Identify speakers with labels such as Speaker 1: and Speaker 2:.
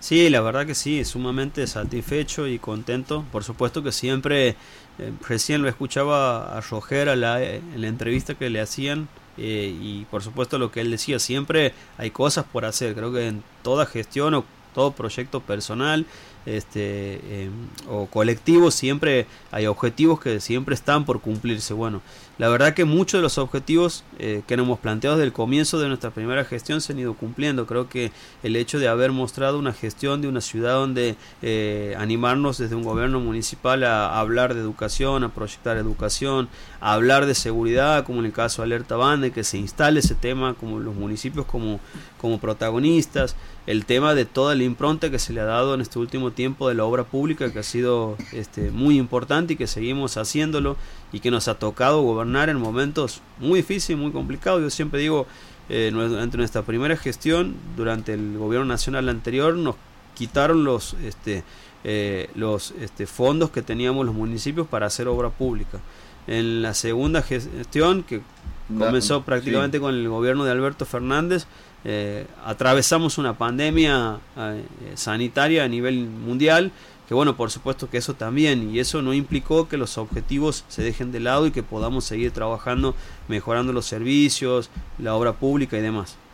Speaker 1: Sí, la verdad que sí, sumamente satisfecho y contento. Por supuesto que siempre, eh, recién lo escuchaba a Roger en la entrevista que le hacían eh, y por supuesto lo que él decía, siempre hay cosas por hacer. Creo que en toda gestión o todo proyecto personal este, em, o colectivo siempre hay objetivos que siempre están por cumplirse. Bueno, la verdad que muchos de los objetivos eh, que nos hemos planteado desde el comienzo de nuestra primera gestión se han ido cumpliendo. Creo que el hecho de haber mostrado una gestión de una ciudad donde eh, animarnos desde un gobierno municipal a, hablar de educación, a proyectar educación, a hablar de seguridad, como en el caso de Alerta Bande, que se instale ese tema como los municipios como, como protagonistas, el tema de toda la impronta que se le ha dado en este último tiempo de la obra pública, que ha sido este, muy importante y que seguimos haciéndolo y que nos ha tocado gobernar en momentos muy difíciles, muy complicados. Yo siempre digo, eh, durante nuestra primera gestión, durante el gobierno nacional anterior, nos quitaron los, este, eh, los este, fondos que teníamos los municipios para hacer obra pública. En la segunda gestión, que comenzó prácticamente con el gobierno de Alberto Fernández, eh, atravesamos una pandemia eh, sanitaria a nivel mundial que bueno, por supuesto que eso también, y eso no implicó que los objetivos se dejen de lado y que podamos seguir trabajando, mejorando los servicios, la obra pública y demás.